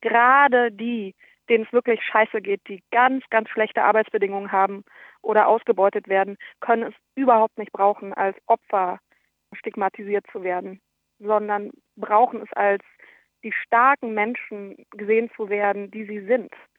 gerade die, denen es wirklich scheiße geht, die ganz, ganz schlechte Arbeitsbedingungen haben oder ausgebeutet werden, können es überhaupt nicht brauchen, als Opfer stigmatisiert zu werden, sondern brauchen es als die starken Menschen gesehen zu werden, die sie sind.